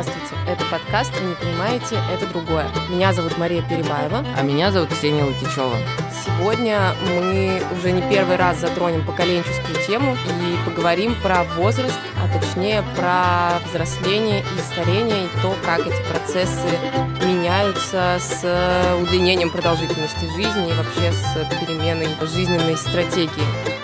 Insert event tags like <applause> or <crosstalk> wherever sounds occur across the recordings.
Здравствуйте, это подкаст «Вы не понимаете, это другое». Меня зовут Мария Перебаева. А меня зовут Ксения Лукичева. Сегодня мы уже не первый раз затронем поколенческую тему и поговорим про возраст, а точнее про взросление и старение, и то, как эти процессы меняются с удлинением продолжительности жизни и вообще с переменой жизненной стратегии.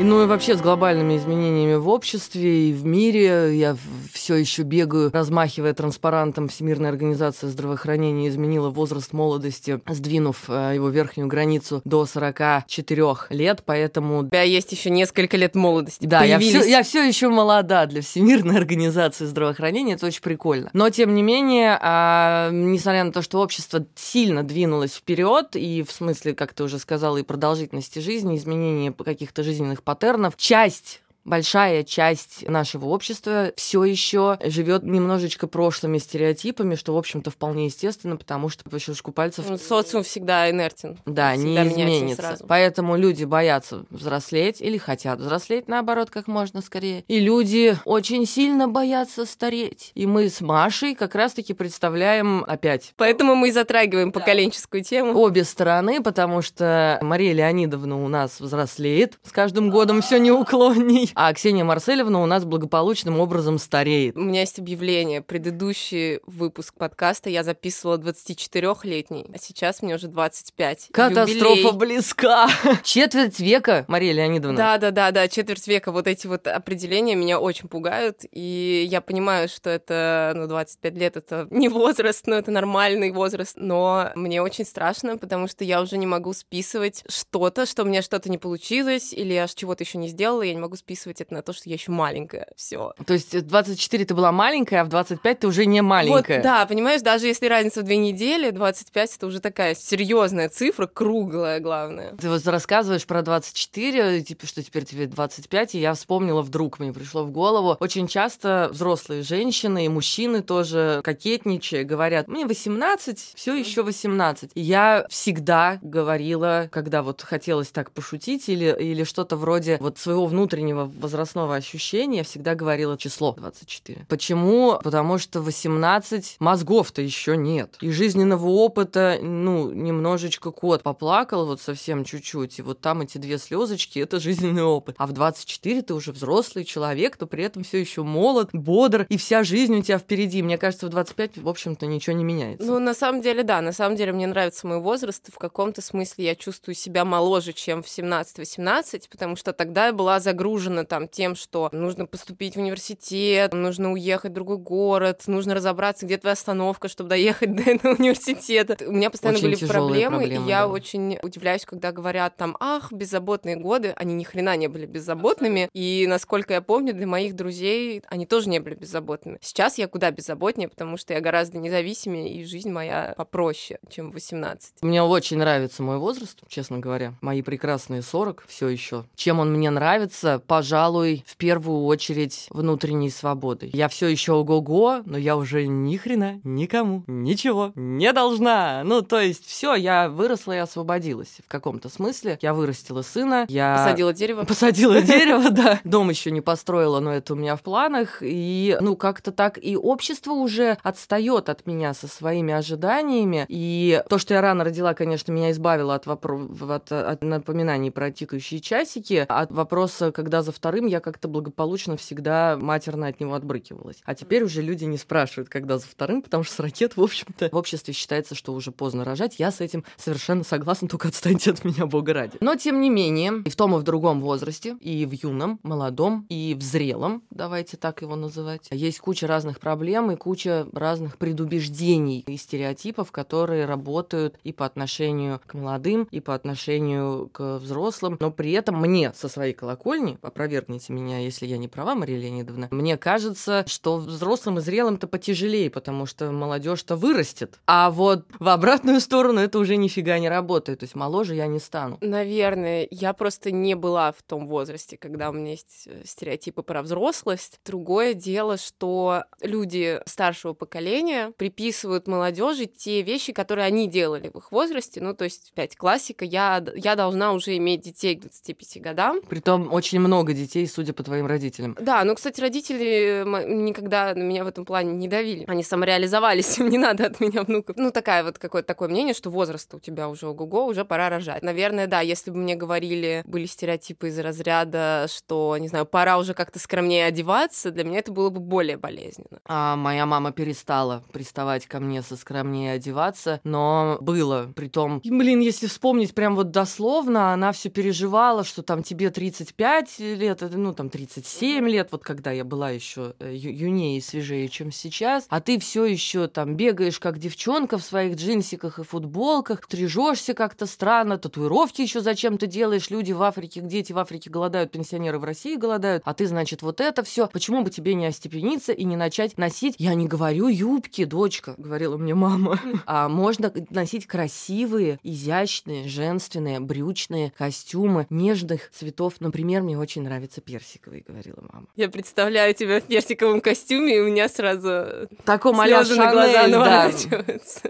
И, ну и вообще с глобальными изменениями в обществе и в мире. Я все еще бегаю, размахивая транспарантом Всемирная организация здравоохранения изменила возраст молодости, сдвинув э, его верхнюю границу до 44 лет, поэтому... У тебя есть еще несколько лет молодости. Да, я все, я все еще молода для Всемирной <laughs> организации здравоохранения, это очень прикольно. Но, тем не менее, а, несмотря на то, что общество сильно двинулось вперед, и в смысле, как ты уже сказала, и продолжительности жизни, изменения каких-то жизненных паттернов. Часть большая часть нашего общества все еще живет немножечко прошлыми стереотипами, что, в общем-то, вполне естественно, потому что по щелчку пальцев... Ну, социум всегда инертен. Да, всегда не изменится. Поэтому люди боятся взрослеть или хотят взрослеть, наоборот, как можно скорее. И люди очень сильно боятся стареть. И мы с Машей как раз-таки представляем опять. Поэтому мы и затрагиваем да. поколенческую тему. Обе стороны, потому что Мария Леонидовна у нас взрослеет с каждым годом все неуклонней а Ксения Марселевна у нас благополучным образом стареет. У меня есть объявление. Предыдущий выпуск подкаста я записывала 24-летний, а сейчас мне уже 25. Катастрофа Юбилей. близка. <laughs> Четверть века, Мария Леонидовна. Да, да, да, да, четверть века. Вот эти вот определения меня очень пугают. И я понимаю, что это, ну, 25 лет это не возраст, но это нормальный возраст. Но мне очень страшно, потому что я уже не могу списывать что-то, что у меня что-то не получилось, или я чего-то еще не сделала, я не могу списывать списывать это на то, что я еще маленькая. Все. То есть в 24 ты была маленькая, а в 25 ты уже не маленькая. Вот, да, понимаешь, даже если разница в две недели, 25 это уже такая серьезная цифра, круглая, главное. Ты вот рассказываешь про 24, типа, что теперь тебе 25, и я вспомнила вдруг, мне пришло в голову. Очень часто взрослые женщины и мужчины тоже кокетничая говорят, мне 18, все еще 18. И я всегда говорила, когда вот хотелось так пошутить или, или что-то вроде вот своего внутреннего возрастного ощущения всегда говорила число 24. Почему? Потому что 18 мозгов-то еще нет. И жизненного опыта, ну, немножечко кот поплакал вот совсем чуть-чуть, и вот там эти две слезочки это жизненный опыт. А в 24 ты уже взрослый человек, но при этом все еще молод, бодр, и вся жизнь у тебя впереди. Мне кажется, в 25, в общем-то, ничего не меняется. Ну, на самом деле, да, на самом деле мне нравится мой возраст, в каком-то смысле я чувствую себя моложе, чем в 17-18, потому что тогда я была загружена загружена там тем, что нужно поступить в университет, нужно уехать в другой город, нужно разобраться, где твоя остановка, чтобы доехать <laughs> до этого университета. У меня постоянно очень были проблемы, проблемы, и я да. очень удивляюсь, когда говорят там, ах, беззаботные годы, они ни хрена не были беззаботными, и насколько я помню, для моих друзей они тоже не были беззаботными. Сейчас я куда беззаботнее, потому что я гораздо независимее, и жизнь моя попроще, чем в 18. Мне очень нравится мой возраст, честно говоря. Мои прекрасные 40 все еще. Чем он мне нравится? Пожалуйста, пожалуй, в первую очередь внутренней свободой. Я все еще ого-го, но я уже ни хрена никому ничего не должна. Ну, то есть все, я выросла и освободилась в каком-то смысле. Я вырастила сына, я... Посадила дерево. Посадила <laughs> дерево, да. Дом еще не построила, но это у меня в планах. И, ну, как-то так и общество уже отстает от меня со своими ожиданиями. И то, что я рано родила, конечно, меня избавило от, вопро... от, от напоминаний про тикающие часики, от вопроса, когда за вторым я как-то благополучно всегда матерно от него отбрыкивалась. А теперь уже люди не спрашивают, когда за вторым, потому что с ракет, в общем-то, в обществе считается, что уже поздно рожать. Я с этим совершенно согласна, только отстаньте от меня, бога ради. Но, тем не менее, и в том, и в другом возрасте, и в юном, молодом, и в зрелом, давайте так его называть, есть куча разных проблем и куча разных предубеждений и стереотипов, которые работают и по отношению к молодым, и по отношению к взрослым. Но при этом мне со своей колокольни, опровергните меня, если я не права, Мария Леонидовна, мне кажется, что взрослым и зрелым-то потяжелее, потому что молодежь-то вырастет. А вот в обратную сторону это уже нифига не работает. То есть моложе я не стану. Наверное, я просто не была в том возрасте, когда у меня есть э, стереотипы про взрослость. Другое дело, что люди старшего поколения приписывают молодежи те вещи, которые они делали в их возрасте. Ну, то есть, опять классика, я, я должна уже иметь детей к 25 годам. Притом очень много детей, судя по твоим родителям. Да, ну, кстати, родители никогда на меня в этом плане не давили. Они самореализовались, <laughs> им не надо от меня внуков. Ну, такая вот какое-то такое мнение, что возраст у тебя уже ого-го, уже пора рожать. Наверное, да, если бы мне говорили, были стереотипы из разряда, что, не знаю, пора уже как-то скромнее одеваться, для меня это было бы более болезненно. А моя мама перестала приставать ко мне со скромнее одеваться, но было. Притом, блин, если вспомнить прям вот дословно, она все переживала, что там тебе 35 лет, ну там 37 лет, вот когда я была еще э, юнее и свежее, чем сейчас, а ты все еще там бегаешь как девчонка в своих джинсиках и футболках, тряжешься как-то странно, татуировки еще зачем-то делаешь, люди в Африке, дети в Африке голодают, пенсионеры в России голодают, а ты, значит, вот это все. Почему бы тебе не остепениться и не начать носить? Я не говорю юбки, дочка, говорила мне мама. <laughs> А можно носить красивые, изящные, женственные, брючные костюмы нежных цветов. Например, мне очень нравится персиковый, говорила мама. Я представляю тебя в персиковом костюме, и у меня сразу таком а на глаза да.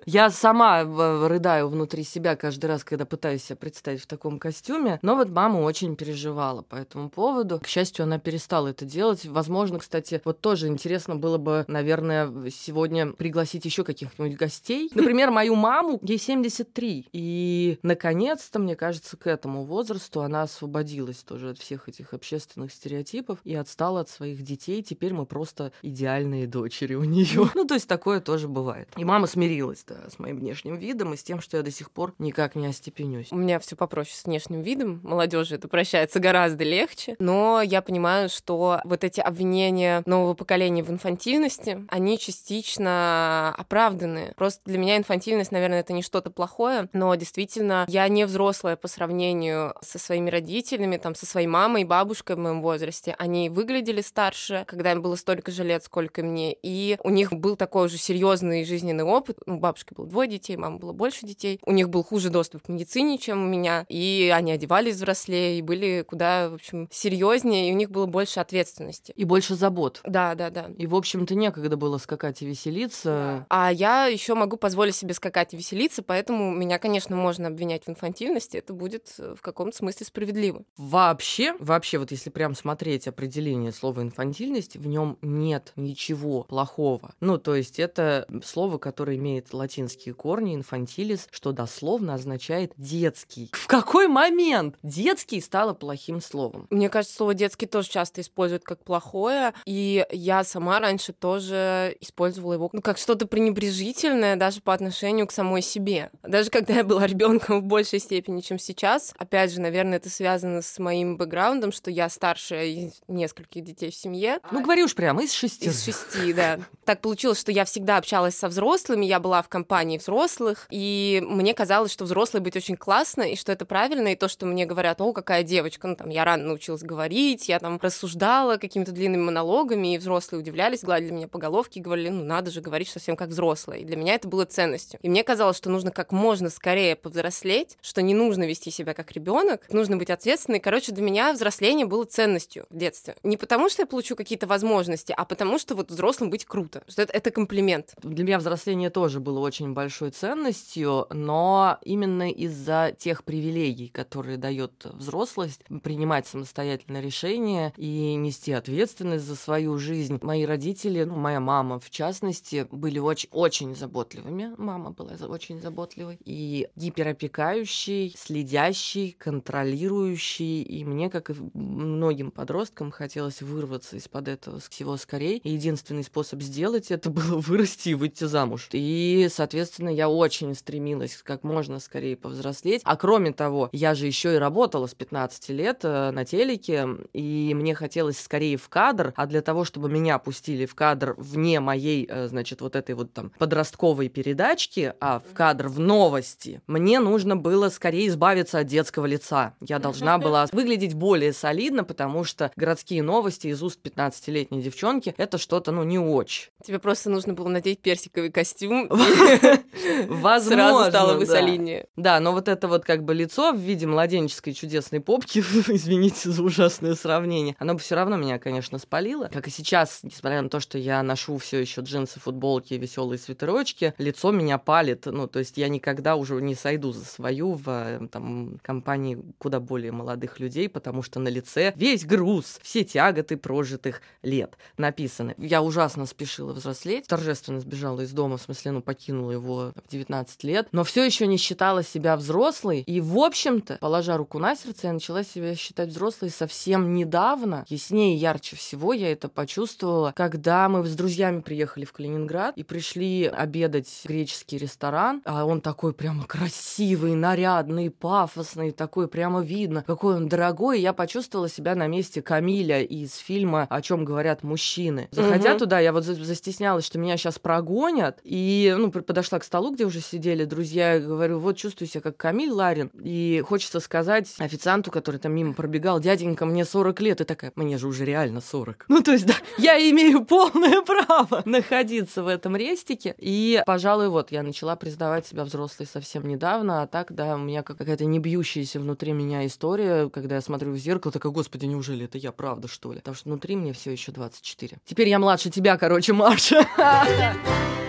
Я сама рыдаю внутри себя каждый раз, когда пытаюсь себя представить в таком костюме. Но вот мама очень переживала по этому поводу. К счастью, она перестала это делать. Возможно, кстати, вот тоже интересно было бы, наверное, сегодня пригласить еще каких-нибудь гостей. <laughs> Например, мою маму, ей 73. И, наконец-то, мне кажется, к этому возрасту она освободилась тоже от всех этих общественных стереотипов и отстала от своих детей. Теперь мы просто идеальные дочери у нее. Ну, то есть такое тоже бывает. И мама смирилась, да, с моим внешним видом и с тем, что я до сих пор никак не остепенюсь. У меня все попроще с внешним видом. Молодежи это прощается гораздо легче. Но я понимаю, что вот эти обвинения нового поколения в инфантильности, они частично оправданы. Просто для меня инфантильность, наверное, это не что-то плохое, но действительно я не взрослая по сравнению со своими родителями, там, со своей мамой и бабушкой в моем возрасте. Они выглядели старше, когда им было столько же лет, сколько мне, и у них был такой уже серьезный жизненный опыт. У бабушки было двое детей, мама было больше детей. У них был хуже доступ к медицине, чем у меня, и они одевались взрослее, и были куда, в общем, серьезнее, и у них было больше ответственности. И больше забот. Да, да, да. И, в общем-то, некогда было скакать и веселиться. А я еще могу позволить себе скакать и веселиться, поэтому меня, конечно, можно обвинять в инфантильности. Это будет э, в каком-то смысле справедливо. Вообще, вообще, вот если прям смотреть определение слова инфантильность, в нем нет ничего плохого. Ну, то есть это слово, которое имеет латинские корни, инфантилис, что дословно означает детский. В какой момент детский стало плохим словом? Мне кажется, слово детский тоже часто используют как плохое, и я сама раньше тоже использовала его ну, как что-то пренебрежительное даже по отношению к самой себе. Даже когда я была ребенком в большей степени, чем сейчас. Опять же, наверное, это связано с моим бэкграундом, что я старшая из нескольких детей в семье. Ну, говори уж прямо, из шести. Из шести, да. Так получилось, что я всегда общалась со взрослыми, я была в компании взрослых, и мне казалось, что взрослой быть очень классно, и что это правильно, и то, что мне говорят, о, какая девочка, ну, там, я рано научилась говорить, я там рассуждала какими-то длинными монологами, и взрослые удивлялись, гладили меня по головке и говорили, ну, надо же говорить совсем как взрослая. И для меня это было ценностью. И мне казалось, что нужно как можно скорее повзрослеть, что не нужно вести себя как ребенок, нужно быть ответственной. Короче, для меня взросление было ценностью в детстве. Не потому, что я получу какие-то возможности, а потому, что вот взрослым быть круто, что это, это комплимент. Для меня взросление тоже было очень большой ценностью, но именно из-за тех привилегий, которые дает взрослость, принимать самостоятельно решения и нести ответственность за свою жизнь. Мои родители, ну, моя мама в частности, были очень, очень заботливыми. Мама была очень заботливой. И гиперопекающей, следящей, контролирующей. И мне, как и многим подросткам, хотелось вырваться из-под этого всего скорее. И единственный способ сделать это <laughs> было вырасти и выйти замуж. И, соответственно, я очень стремилась как можно скорее повзрослеть. А кроме того, я же еще и работала с 15 лет э, на телеке, и мне хотелось скорее в кадр, а для того, чтобы меня пустили в кадр вне моей, э, значит, вот этой вот там подростковой передачки, а в кадр в новости, мне нужно было скорее избавиться от детского лица. Я должна <laughs> была выглядеть более солидно, потому что городские новости из уст 15-летней девчонки — это что-то, ну, не очень. Тебе просто нужно было надеть персиковый костюм. <laughs> Возможно, Сразу стало бы солиднее. Да, но вот это вот как бы лицо в виде младенческой чудесной попки, <laughs> извините за ужасное сравнение, оно бы все равно меня, конечно, спалило. Как и сейчас, несмотря на то, что я ношу все еще джинсы, футболки, веселые свитерочки, лицо меня палит. Ну, то есть я никогда уже не сойду за свою в там, компании куда более молодых людей, потому что на лице душе весь груз, все тяготы прожитых лет. Написано. Я ужасно спешила взрослеть, торжественно сбежала из дома, в смысле, ну, покинула его в 19 лет, но все еще не считала себя взрослой. И, в общем-то, положа руку на сердце, я начала себя считать взрослой совсем недавно. Яснее и ярче всего я это почувствовала, когда мы с друзьями приехали в Калининград и пришли обедать в греческий ресторан, а он такой прямо красивый, нарядный, пафосный, такой прямо видно, какой он дорогой. И я почувствовала себя на месте Камиля из фильма «О чем говорят мужчины». Заходя угу. туда, я вот застеснялась, что меня сейчас прогонят, и ну, подошла к столу, где уже сидели друзья, и говорю, вот чувствую себя как Камиль Ларин, и хочется сказать официанту, который там мимо пробегал, дяденька, мне 40 лет, и такая, мне же уже реально 40. Ну, то есть, да, я имею <laughs> полное право находиться в этом рестике, и, пожалуй, вот, я начала признавать себя взрослой совсем недавно, а так, да, у меня какая-то не бьющаяся внутри меня история, когда я смотрю в зеркало, такая, господи, неужели это я правда, что ли? Потому что внутри мне все еще 24. Теперь я младше тебя, короче, Маша. <laughs>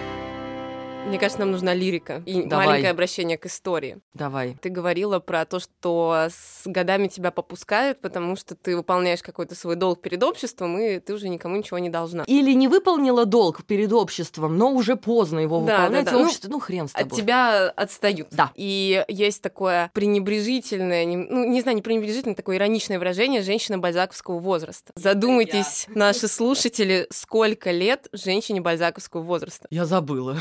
Мне кажется, нам нужна лирика и Давай. маленькое обращение к истории. Давай. Ты говорила про то, что с годами тебя попускают, потому что ты выполняешь какой-то свой долг перед обществом, и ты уже никому ничего не должна. Или не выполнила долг перед обществом, но уже поздно его да, выполнять. Да, да. Общество, ну, ну хрен с тобой. От тебя отстают. Да. И есть такое пренебрежительное, ну не знаю, не пренебрежительное, такое ироничное выражение женщина бальзаковского возраста. Задумайтесь, наши слушатели, сколько лет женщине бальзаковского возраста. Я забыла.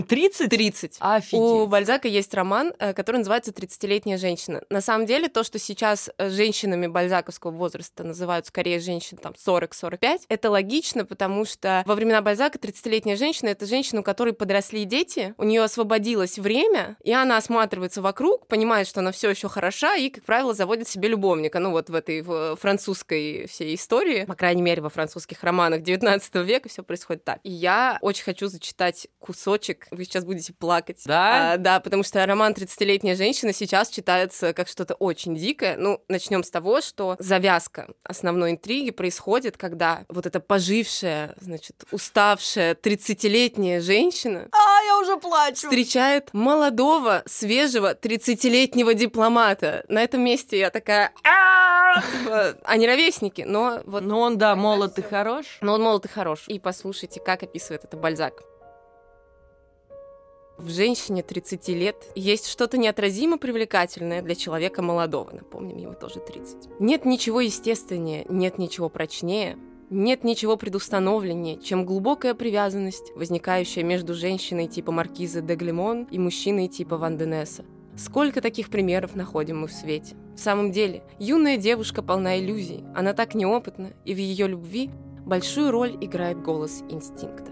<laughs> 30? 30. Офигеть. У Бальзака есть роман, э, который называется «30-летняя женщина». На самом деле, то, что сейчас э, женщинами бальзаковского возраста называют скорее женщин там 40-45, это логично, потому что во времена Бальзака 30-летняя женщина — это женщина, у которой подросли дети, у нее освободилось время, и она осматривается вокруг, понимает, что она все еще хороша, и, как правило, заводит себе любовника. Ну вот в этой в французской всей истории, по крайней мере, во французских романах 19 века все происходит так. И я очень хочу зачитать кусочек вы сейчас будете плакать. Да? А, да, потому что роман «30-летняя женщина» сейчас читается как что-то очень дикое. Ну, начнем с того, что завязка основной интриги происходит, когда вот эта пожившая, значит, уставшая 30-летняя женщина... А, я уже плачу! Встречает молодого, свежего 30-летнего дипломата. На этом месте я такая... Типа, они ровесники, но вот... Но он, да, молод и хорош. Но он молод и хорош. И послушайте, как описывает это Бальзак. В женщине 30 лет есть что-то неотразимо привлекательное для человека молодого. Напомним, ему тоже 30. Нет ничего естественнее, нет ничего прочнее, нет ничего предустановленнее, чем глубокая привязанность, возникающая между женщиной типа маркизы де Глемон и мужчиной типа Ван Денеса. Сколько таких примеров находим мы в свете? В самом деле, юная девушка полна иллюзий, она так неопытна, и в ее любви большую роль играет голос инстинкта.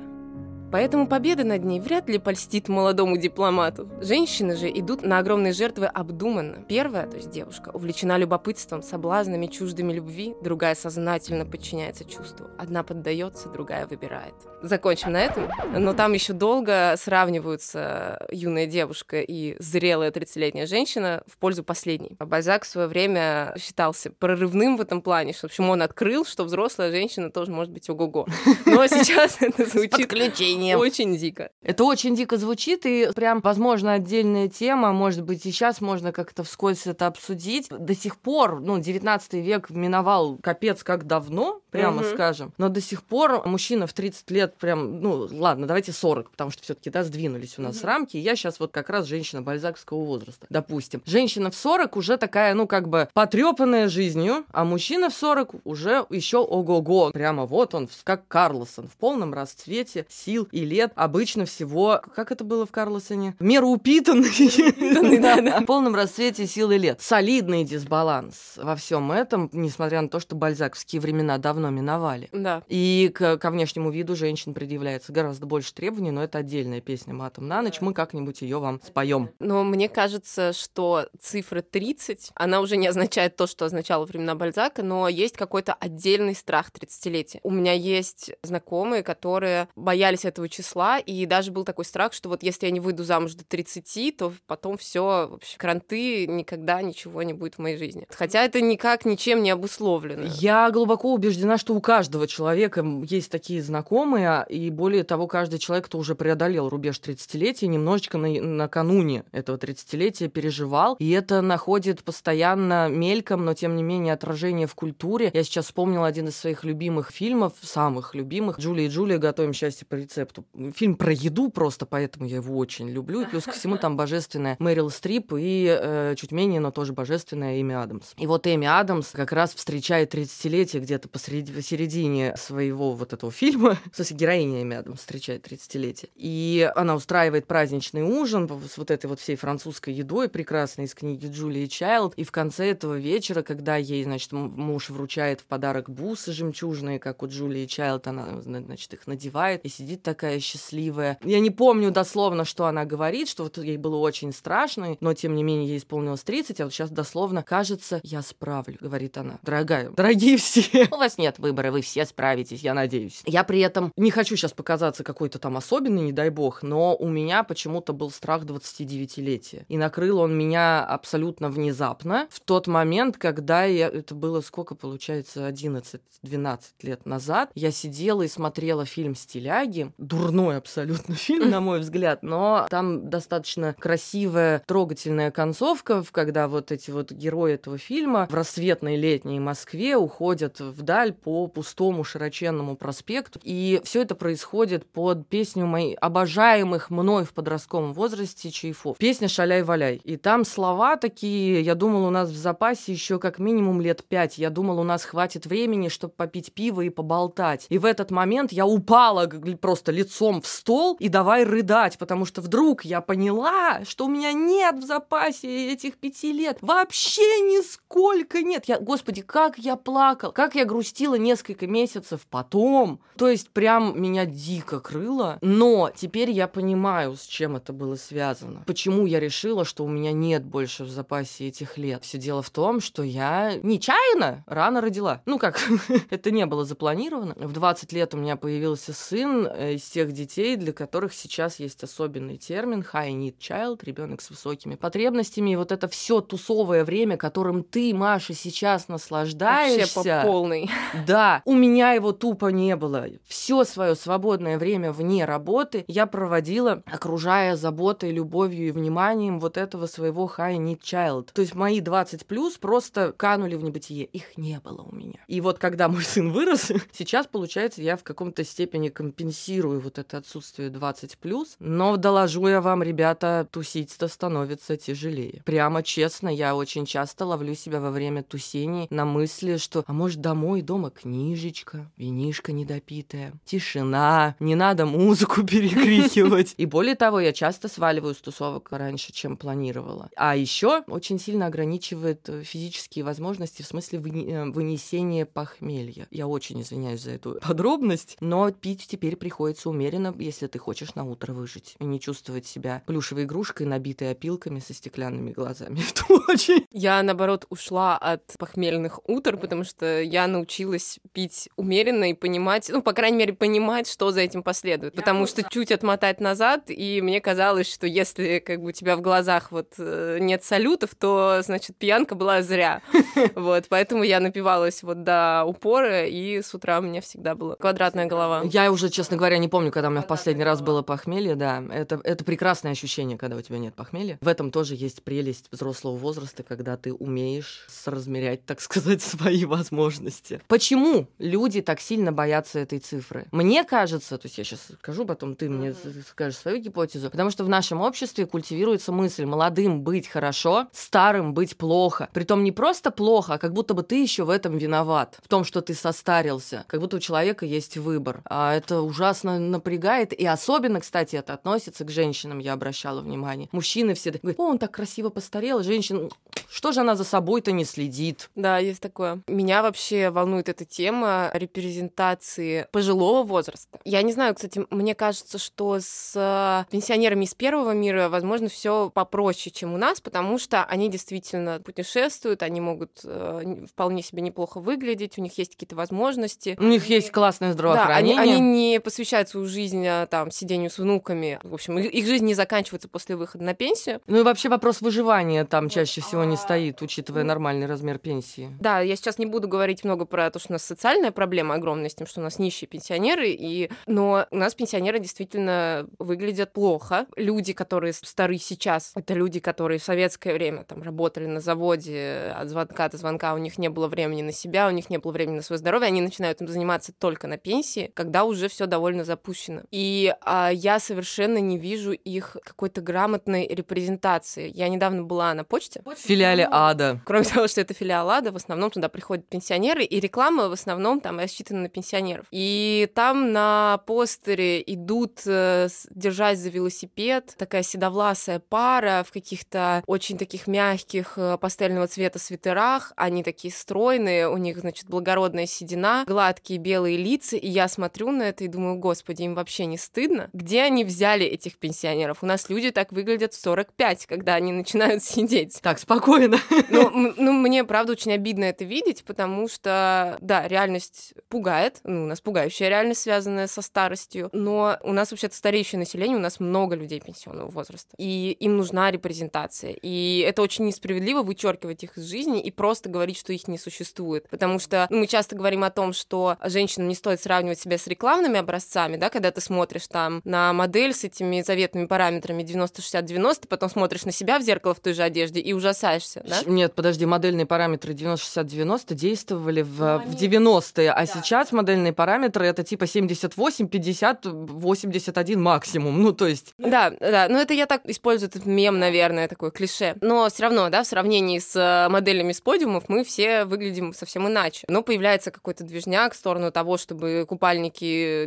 Поэтому победа над ней вряд ли польстит молодому дипломату. Женщины же идут на огромные жертвы обдуманно. Первая, то есть девушка, увлечена любопытством, соблазнами, чуждыми любви, другая сознательно подчиняется чувству. Одна поддается, другая выбирает. Закончим на этом. Но там еще долго сравниваются юная девушка и зрелая 30-летняя женщина в пользу последней. А Бальзак в свое время считался прорывным в этом плане, что, в общем, он открыл, что взрослая женщина тоже может быть ого-го. Но сейчас это звучит мнением. Очень дико. Это очень дико звучит, и прям, возможно, отдельная тема, может быть, и сейчас можно как-то вскользь это обсудить. До сих пор, ну, 19 век миновал капец как давно, прямо угу. скажем, но до сих пор мужчина в 30 лет прям, ну, ладно, давайте 40, потому что все таки да, сдвинулись у нас угу. рамки, я сейчас вот как раз женщина бальзакского возраста, допустим. Женщина в 40 уже такая, ну, как бы потрепанная жизнью, а мужчина в 40 уже еще ого-го, прямо вот он, как Карлосон, в полном расцвете сил и лет обычно всего, как это было в Карлосоне, меру упитанный, в полном расцвете сил и лет. Солидный дисбаланс во всем этом, несмотря на то, что бальзаковские времена давно миновали. Да. И к, ко внешнему виду женщин предъявляется гораздо больше требований, но это отдельная песня «Матом на ночь». Мы как-нибудь ее вам споем. Но мне кажется, что цифра 30, она уже не означает то, что означало времена Бальзака, но есть какой-то отдельный страх 30-летия. У меня есть знакомые, которые боялись этого этого числа, и даже был такой страх, что вот если я не выйду замуж до 30, то потом все, вообще, кранты, никогда ничего не будет в моей жизни. Хотя это никак ничем не обусловлено. Я глубоко убеждена, что у каждого человека есть такие знакомые, и более того, каждый человек, кто уже преодолел рубеж 30-летия, немножечко на, накануне этого 30-летия переживал, и это находит постоянно мельком, но тем не менее отражение в культуре. Я сейчас вспомнила один из своих любимых фильмов, самых любимых, «Джулия и Джулия. Готовим счастье по рецепту». Фильм про еду просто, поэтому я его очень люблю. И плюс ко всему там божественная Мэрил Стрип и э, чуть менее, но тоже божественная Эми Адамс. И вот Эми Адамс как раз встречает 30-летие где-то посреди, посередине своего вот этого фильма. <laughs> В смысле, героиня Эми Адамс встречает 30-летие. И она устраивает праздничный ужин с вот этой вот всей французской едой прекрасной из книги Джулии Чайлд. И в конце этого вечера, когда ей, значит, муж вручает в подарок бусы жемчужные, как у Джулии Чайлд, она, значит, их надевает и сидит такая счастливая. Я не помню дословно, что она говорит, что вот ей было очень страшно, но тем не менее ей исполнилось 30, а вот сейчас дословно кажется, я справлю, говорит она. Дорогая, дорогие все, у вас нет выбора, вы все справитесь, я надеюсь. Я при этом не хочу сейчас показаться какой-то там особенный, не дай бог, но у меня почему-то был страх 29-летия. И накрыл он меня абсолютно внезапно в тот момент, когда я, это было сколько получается, 11-12 лет назад, я сидела и смотрела фильм «Стиляги», дурной абсолютно <laughs> фильм, на мой взгляд, но там достаточно красивая, трогательная концовка, когда вот эти вот герои этого фильма в рассветной летней Москве уходят вдаль по пустому широченному проспекту, и все это происходит под песню моей обожаемых мной в подростковом возрасте чайфов. Песня «Шаляй-валяй». И там слова такие, я думала, у нас в запасе еще как минимум лет пять. Я думала, у нас хватит времени, чтобы попить пиво и поболтать. И в этот момент я упала просто лицом в стол и давай рыдать, потому что вдруг я поняла, что у меня нет в запасе этих пяти лет. Вообще нисколько нет. Я, господи, как я плакал, как я грустила несколько месяцев потом. То есть прям меня дико крыло. Но теперь я понимаю, с чем это было связано. Почему я решила, что у меня нет больше в запасе этих лет. Все дело в том, что я нечаянно рано родила. Ну как, <laughs> это не было запланировано. В 20 лет у меня появился сын э, из тех детей, для которых сейчас есть особенный термин high need child, ребенок с высокими потребностями. И вот это все тусовое время, которым ты, Маша, сейчас наслаждаешься. Вообще по полной. Да, у меня его тупо не было. Все свое свободное время вне работы я проводила, окружая заботой, любовью и вниманием вот этого своего high need child. То есть мои 20 плюс просто канули в небытие. Их не было у меня. И вот когда мой сын вырос, <laughs> сейчас, получается, я в каком-то степени компенсирую вот это отсутствие 20 плюс. Но доложу я вам, ребята, тусить-то становится тяжелее. Прямо честно, я очень часто ловлю себя во время тусений на мысли, что, а может, домой, дома книжечка, винишка недопитая, тишина, не надо музыку <laughs> перекрикивать. И более того, я часто сваливаю с тусовок раньше, чем планировала. А еще очень сильно ограничивает э, физические возможности в смысле э, вынесения похмелья. Я очень извиняюсь за эту <laughs> подробность, но пить теперь приходится умеренно, если ты хочешь на утро выжить и не чувствовать себя плюшевой игрушкой, набитой опилками со стеклянными глазами. <laughs> Это очень... Я, наоборот, ушла от похмельных утр, потому что я научилась пить умеренно и понимать, ну, по крайней мере, понимать, что за этим последует. Я потому что чуть отмотать назад, и мне казалось, что если как бы у тебя в глазах вот э, нет салютов, то, значит, пьянка была зря. <laughs> Вот, поэтому я напивалась вот до упора, и с утра у меня всегда была квадратная голова. Я уже, честно говоря, не помню, когда у меня в последний раз было похмелье, да. Это, это прекрасное ощущение, когда у тебя нет похмелья. В этом тоже есть прелесть взрослого возраста, когда ты умеешь соразмерять, так сказать, <laughs> свои возможности. Почему люди так сильно боятся этой цифры? Мне кажется, то есть я сейчас скажу, потом ты мне скажешь свою гипотезу, потому что в нашем обществе культивируется мысль молодым быть хорошо, старым быть плохо. Притом не просто плохо, а как будто бы ты еще в этом виноват, в том, что ты состарился, как будто у человека есть выбор. А это ужасно напрягает, и особенно, кстати, это относится к женщинам, я обращала внимание. Мужчины все говорят, о, он так красиво постарел, женщина, что же она за собой-то не следит? Да, есть такое. Меня вообще волнует эта тема репрезентации пожилого возраста. Я не знаю, кстати, мне кажется, что с э, пенсионерами из первого мира, возможно, все попроще, чем у нас, потому что они действительно путешествуют, они могут э, вполне себе неплохо выглядеть, у них есть какие-то возможности. У них есть классное здравоохранение. Да, они, они не посвящают свою жизнь а, там сидению с внуками. В общем, их, их жизнь не заканчивается после выхода на пенсию. Ну и вообще вопрос выживания там чаще всего не стоит, учитывая нормальный размер пенсии. Да, я сейчас не буду говорить много про то, что у нас социальная проблема огромная с тем, что у нас нищие пенсионеры, и... но у нас пенсионеры действительно выглядят плохо. Люди, которые стары сейчас, это люди, которые в советское время там работали на заводе от звонка до звонка, у них не было времени на себя, у них не было времени на свое здоровье, они начинают им заниматься только на пенсии, когда уже все довольно запущено. И а, я совершенно не вижу их какой-то грамотной репрезентации. Я недавно была на почте. В филиале ада. Кроме того, что это филиал ада, в основном туда приходят пенсионеры, и реклама в основном там рассчитана на пенсионеров. И там на постере идут, э, держась за велосипед, такая седовласая пара в каких-то очень таких мягких э, пастельного цвета свитерах. Они такие стройные, у них, значит, благородная седина, гладкие белые лица, и я смотрю на это и думаю, господи, им вообще не стыдно? Где они взяли этих пенсионеров? У нас люди так выглядят в 45, когда они начинают <laughs> сидеть. Так, спокойно. Ну, <laughs> ну, мне, правда, очень обидно это видеть, потому что, да, реальность пугает. Ну, у нас пугающая реальность, связанная со старостью. Но у нас вообще-то стареющее население, у нас много людей пенсионного возраста. И им нужна репрезентация. И это очень несправедливо вычеркивать их из жизни и просто говорить, что их не существует. Потому что ну, мы часто говорим о том, что женщинам не стоит сравнивать себя с рекламными образцами, да, когда ты смотришь там на модель с этими заветными параметрами 90-60-90, потом смотришь на себя в зеркало в той же одежде и ужасаешься, да? Нет, подожди, модельные параметры 90-60-90 действовали в, ну, в 90-е, а да. сейчас модельные параметры это типа 78, 50, 81 максимум, ну то есть... Да, да, ну это я так использую этот мем, наверное, такое клише. Но все равно, да, в сравнении с э, моделями с подиумов мы все выглядим совсем иначе. Но появляется какой-то движняк в сторону того, чтобы купальники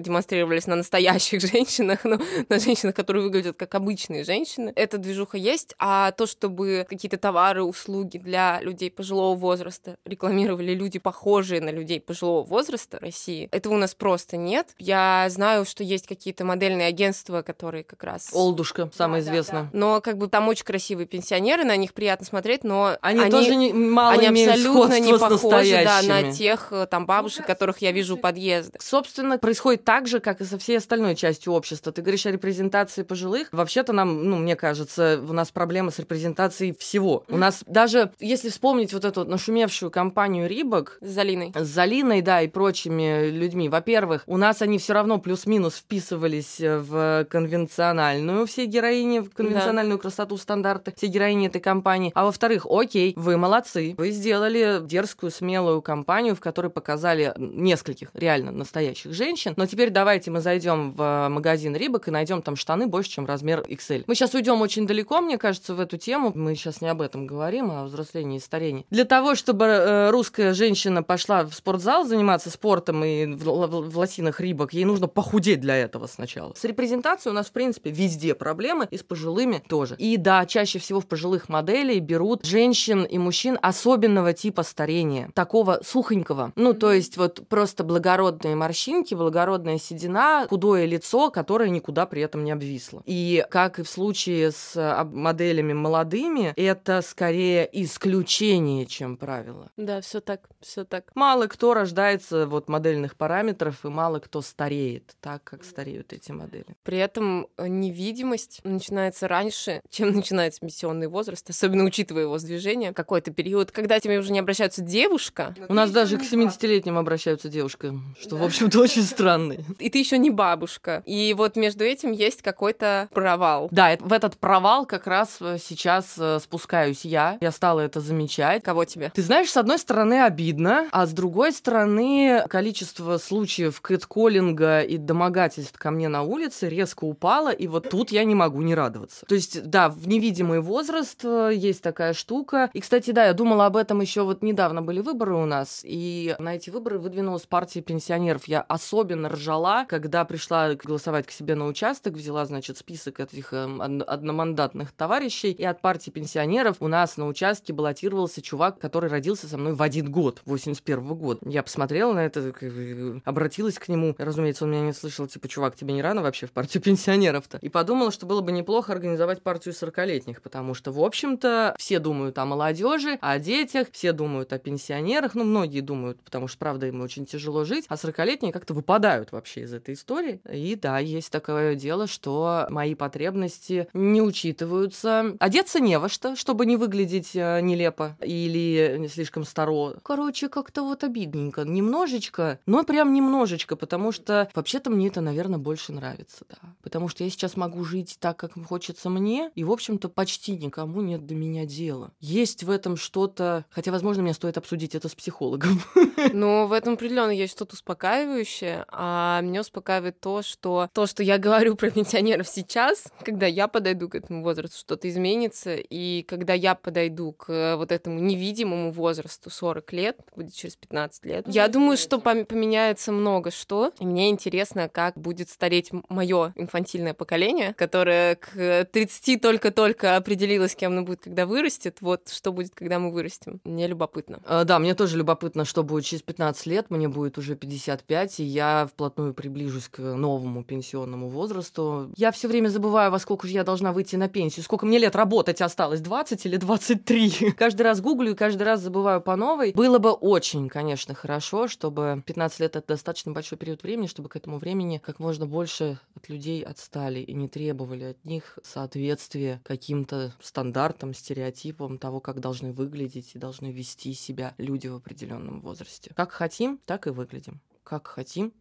демонстрировались на настоящих <laughs> женщинах, ну, на женщинах, которые выглядят как обычные женщины. Эта движуха есть, а то, чтобы какие-то товары, услуги для людей пожилого возраста рекламировали люди, похожие на людей пожилого возраста России, этого у нас просто нет. Я знаю, что есть какие-то модельные агентства, которые как раз... Олдушка, самое да, известное. Да, да. Но как бы там очень красивые пенсионеры, на них приятно смотреть, но они, они тоже не, мало они абсолютно не похожи да, на тех э, там бабушек, которых я вижу у подъезда. Собственно, происходит так же, как и со всей остальной частью общества. Ты говоришь о репрезентации пожилых. Вообще-то нам, ну, мне кажется, у нас проблема с репрезентацией всего. У нас даже, если вспомнить вот эту вот нашумевшую компанию Рибок с Залиной. С Залиной, да, и прочими людьми. Во-первых, у нас они все равно плюс-минус вписывались в конвенциональную все героини, в конвенциональную да. красоту, стандарты, все героини этой компании. А во-вторых, окей, вы молодцы. Вы сделали дерзкую, смелую компанию, в которой показали нескольких реально настоящих женщин. Но теперь давайте мы зайдем в магазин Рибок и найдем там штаны больше, чем размер XL. Мы сейчас уйдем очень далеко, мне кажется, в эту тему. Мы сейчас не об этом говорим, а о взрослении и старении. Для того, чтобы э, русская женщина пошла в спортзал заниматься спортом и в, в, в лосинах Рибок, ей нужно похудеть для этого сначала. С репрезентацией у нас, в принципе, везде проблемы, и с пожилыми тоже. И да, чаще всего в пожилых моделей берут женщин и мужчин особенного типа старения, такого сухонького. Ну, то есть вот просто благородные морщинки, благородная седина, худое лицо, которое никуда при этом не обвисло. И как и в случае с а, моделями молодыми, это скорее исключение, чем правило. Да, все так, все так. Мало кто рождается вот модельных параметров, и мало кто стареет так, как стареют эти модели. При этом э, невидимость начинается раньше, чем начинается пенсионный возраст, особенно учитывая его движение. Какой-то период, когда тебе уже не обращаются девушка. У нас даже к 70-летним обращаются девушка, что, в общем-то, очень странно. И ты еще не бабушка. И вот между этим есть какой-то провал. Да, в этот провал как раз э, сейчас э, спускаюсь я. Я стала это замечать. Кого тебе? Ты знаешь, с одной стороны, обидно, а с другой стороны, количество случаев кэтколлинга и домогательств ко мне на улице резко упало, и вот тут я не могу не радоваться. То есть, да, в невидимый возраст э, есть такая штука. И, кстати, да, я думала об этом еще вот недавно были выборы у нас, и на эти выборы выдвинулась партия пенсионеров. Я особенно ржала, когда пришла голосовать к себе на участок, взяла, значит, список этих э, одномандатных товарищей, и от партии пенсионеров у нас на участке баллотировался чувак, который родился со мной в один год, 81 -го года. Я посмотрела на это, обратилась к нему, разумеется, он меня не слышал, типа, чувак, тебе не рано вообще в партию пенсионеров-то? И подумала, что было бы неплохо организовать партию 40-летних, потому что, в общем-то, все думают о молодежи, о детях, все думают о пенсионерах, ну, многие думают, потому что, правда, им очень тяжело жить, а 40-летние как-то выпадают вообще из этой этой истории. И да, есть такое дело, что мои потребности не учитываются. Одеться не во что, чтобы не выглядеть э, нелепо или слишком старо. Короче, как-то вот обидненько. Немножечко, но прям немножечко, потому что вообще-то мне это, наверное, больше нравится, да. Потому что я сейчас могу жить так, как хочется мне, и, в общем-то, почти никому нет до меня дела. Есть в этом что-то, хотя, возможно, мне стоит обсудить это с психологом. Но в этом определенно есть что-то успокаивающее, а меня успокаивает то, что то, что я говорю про пенсионеров сейчас, когда я подойду к этому возрасту, что-то изменится, и когда я подойду к вот этому невидимому возрасту 40 лет, будет через 15 лет, я думаю, что поменяется много что, и мне интересно, как будет стареть мое инфантильное поколение, которое к 30 только-только определилось, кем оно будет, когда вырастет, вот что будет, когда мы вырастем. Мне любопытно. А, да, мне тоже любопытно, что будет через 15 лет, мне будет уже 55, и я вплотную приближусь к новому пенсионному возрасту. Я все время забываю, во сколько же я должна выйти на пенсию, сколько мне лет работать осталось, 20 или 23. <laughs> Каждый раз гуглю и каждый раз забываю по новой. Было бы очень, конечно, хорошо, чтобы 15 лет — это достаточно большой период времени, чтобы к этому времени как можно больше от людей отстали и не требовали от них соответствия каким-то стандартам, стереотипам того, как должны выглядеть и должны вести себя люди в определенном возрасте. Как хотим, так и выглядим. Как хотим,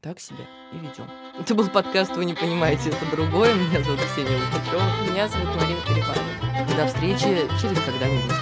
так себя и ведем. Это был подкаст «Вы не понимаете, это другое». Меня зовут Ксения Лукачева. Меня зовут Марина Перебарова. До встречи через когда-нибудь.